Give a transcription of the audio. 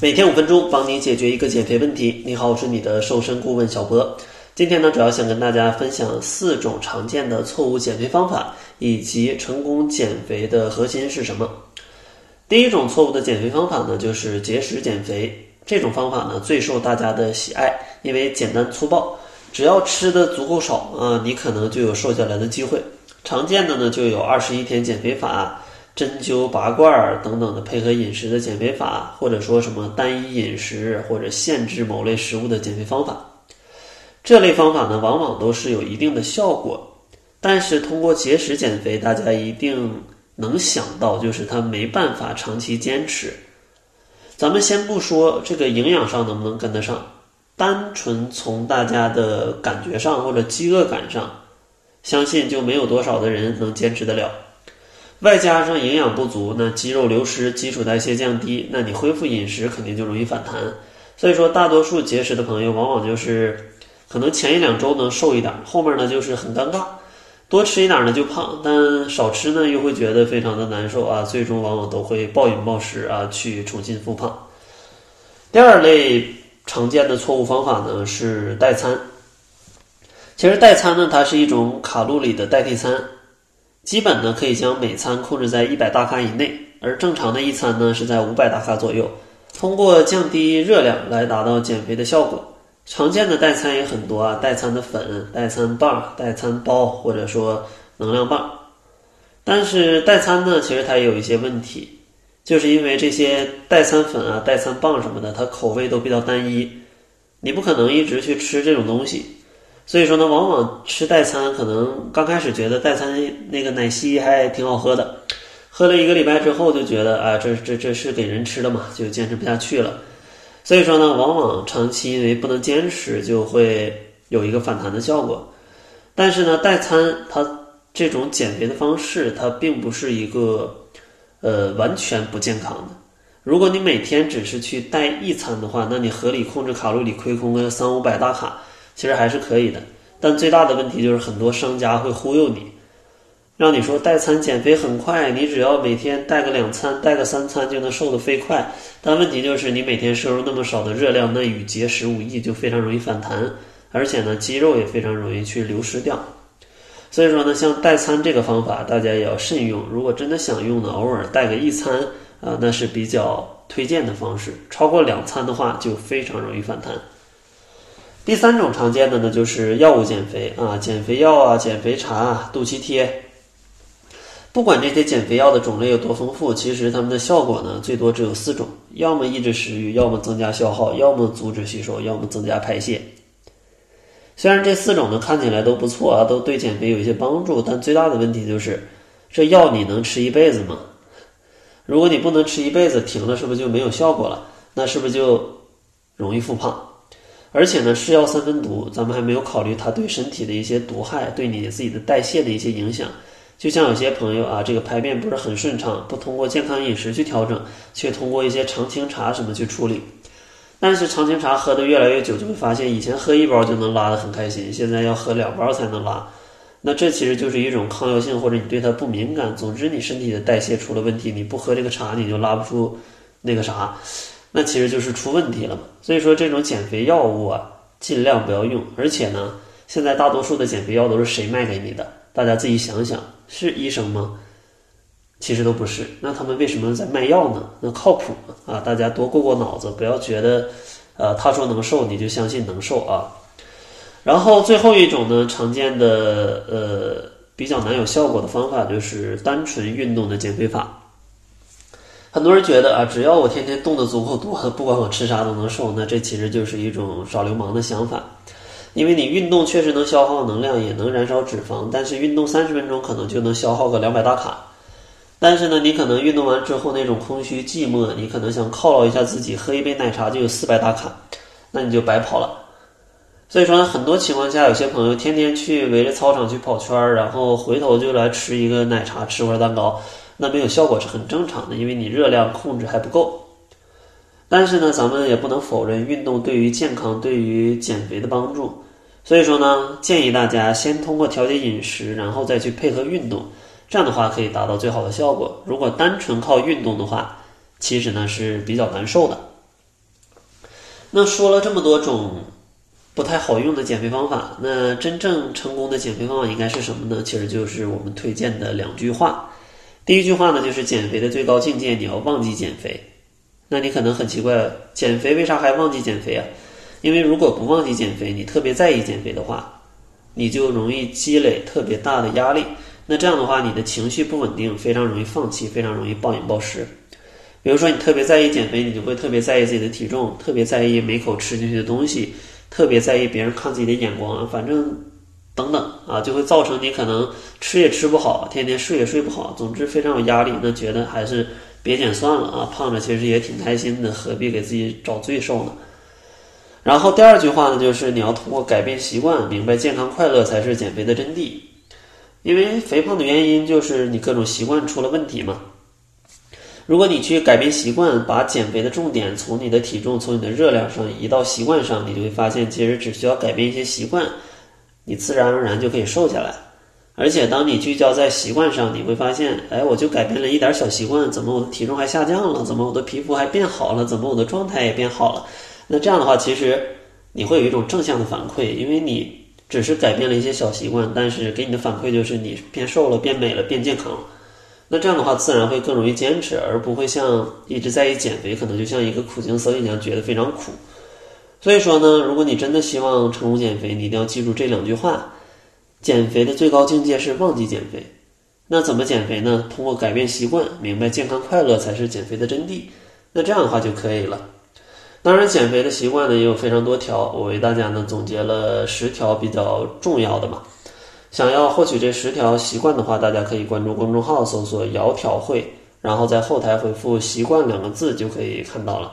每天五分钟，帮你解决一个减肥问题。你好，我是你的瘦身顾问小博。今天呢，主要想跟大家分享四种常见的错误减肥方法，以及成功减肥的核心是什么。第一种错误的减肥方法呢，就是节食减肥。这种方法呢，最受大家的喜爱，因为简单粗暴，只要吃的足够少啊，你可能就有瘦下来的机会。常见的呢，就有二十一天减肥法。针灸、拔罐儿等等的配合饮食的减肥法，或者说什么单一饮食或者限制某类食物的减肥方法，这类方法呢，往往都是有一定的效果。但是通过节食减肥，大家一定能想到，就是它没办法长期坚持。咱们先不说这个营养上能不能跟得上，单纯从大家的感觉上或者饥饿感上，相信就没有多少的人能坚持得了。外加上营养不足，那肌肉流失，基础代谢降低，那你恢复饮食肯定就容易反弹。所以说，大多数节食的朋友，往往就是可能前一两周能瘦一点，后面呢就是很尴尬，多吃一点呢就胖，但少吃呢又会觉得非常的难受啊，最终往往都会暴饮暴食啊，去重新复胖。第二类常见的错误方法呢是代餐。其实代餐呢，它是一种卡路里的代替餐。基本呢可以将每餐控制在一百大卡以内，而正常的一餐呢是在五百大卡左右。通过降低热量来达到减肥的效果。常见的代餐也很多啊，代餐的粉、代餐棒、代餐包，或者说能量棒。但是代餐呢，其实它也有一些问题，就是因为这些代餐粉啊、代餐棒什么的，它口味都比较单一，你不可能一直去吃这种东西。所以说呢，往往吃代餐，可能刚开始觉得代餐那个奶昔还挺好喝的，喝了一个礼拜之后就觉得啊，这这这是给人吃的嘛，就坚持不下去了。所以说呢，往往长期因为不能坚持，就会有一个反弹的效果。但是呢，代餐它这种减肥的方式，它并不是一个呃完全不健康的。如果你每天只是去代一餐的话，那你合理控制卡路里，亏空个三五百大卡。其实还是可以的，但最大的问题就是很多商家会忽悠你，让你说代餐减肥很快，你只要每天带个两餐、带个三餐就能瘦得飞快。但问题就是你每天摄入那么少的热量，那与节食无异，就非常容易反弹，而且呢，肌肉也非常容易去流失掉。所以说呢，像代餐这个方法，大家也要慎用。如果真的想用呢，偶尔带个一餐啊，那是比较推荐的方式。超过两餐的话，就非常容易反弹。第三种常见的呢，就是药物减肥啊，减肥药啊，减肥茶啊、肚脐贴。不管这些减肥药的种类有多丰富，其实它们的效果呢，最多只有四种：要么抑制食欲，要么增加消耗，要么阻止吸收，要么增加排泄。虽然这四种呢看起来都不错啊，都对减肥有一些帮助，但最大的问题就是，这药你能吃一辈子吗？如果你不能吃一辈子，停了是不是就没有效果了？那是不是就容易复胖？而且呢，是药三分毒，咱们还没有考虑它对身体的一些毒害，对你自己的代谢的一些影响。就像有些朋友啊，这个排便不是很顺畅，不通过健康饮食去调整，却通过一些常青茶什么去处理。但是常青茶喝的越来越久，就会发现以前喝一包就能拉的很开心，现在要喝两包才能拉。那这其实就是一种抗药性，或者你对它不敏感。总之，你身体的代谢出了问题，你不喝这个茶，你就拉不出那个啥。那其实就是出问题了嘛，所以说这种减肥药物啊，尽量不要用。而且呢，现在大多数的减肥药都是谁卖给你的？大家自己想想，是医生吗？其实都不是。那他们为什么在卖药呢？那靠谱吗？啊，大家多过过脑子，不要觉得，呃，他说能瘦，你就相信能瘦啊。然后最后一种呢，常见的呃比较难有效果的方法，就是单纯运动的减肥法。很多人觉得啊，只要我天天动的足够多，不管我吃啥都能瘦，那这其实就是一种耍流氓的想法。因为你运动确实能消耗能量，也能燃烧脂肪，但是运动三十分钟可能就能消耗个两百大卡。但是呢，你可能运动完之后那种空虚寂寞，你可能想犒劳一下自己，喝一杯奶茶就有四百大卡，那你就白跑了。所以说呢，很多情况下，有些朋友天天去围着操场去跑圈儿，然后回头就来吃一个奶茶，吃块蛋糕。那没有效果是很正常的，因为你热量控制还不够。但是呢，咱们也不能否认运动对于健康、对于减肥的帮助。所以说呢，建议大家先通过调节饮食，然后再去配合运动，这样的话可以达到最好的效果。如果单纯靠运动的话，其实呢是比较难受的。那说了这么多种不太好用的减肥方法，那真正成功的减肥方法应该是什么呢？其实就是我们推荐的两句话。第一句话呢，就是减肥的最高境界，你要忘记减肥。那你可能很奇怪，减肥为啥还忘记减肥啊？因为如果不忘记减肥，你特别在意减肥的话，你就容易积累特别大的压力。那这样的话，你的情绪不稳定，非常容易放弃，非常容易暴饮暴食。比如说，你特别在意减肥，你就会特别在意自己的体重，特别在意每口吃进去的东西，特别在意别人看自己的眼光啊，反正等等啊，就会造成你可能吃也吃不好，天天睡也睡不好，总之非常有压力。那觉得还是别减算了啊，胖着其实也挺开心的，何必给自己找罪受呢？然后第二句话呢，就是你要通过改变习惯，明白健康快乐才是减肥的真谛。因为肥胖的原因就是你各种习惯出了问题嘛。如果你去改变习惯，把减肥的重点从你的体重、从你的热量上移到习惯上，你就会发现，其实只需要改变一些习惯，你自然而然就可以瘦下来。而且，当你聚焦在习惯上，你会发现，哎，我就改变了一点小习惯，怎么我的体重还下降了？怎么我的皮肤还变好了？怎么我的状态也变好了？那这样的话，其实你会有一种正向的反馈，因为你只是改变了一些小习惯，但是给你的反馈就是你变瘦了、变美了、变健康了。那这样的话，自然会更容易坚持，而不会像一直在意减肥，可能就像一个苦行僧一样，觉得非常苦。所以说呢，如果你真的希望成功减肥，你一定要记住这两句话：减肥的最高境界是忘记减肥。那怎么减肥呢？通过改变习惯，明白健康快乐才是减肥的真谛。那这样的话就可以了。当然，减肥的习惯呢也有非常多条，我为大家呢总结了十条比较重要的嘛。想要获取这十条习惯的话，大家可以关注公众号，搜索“窈窕会”，然后在后台回复“习惯”两个字就可以看到了。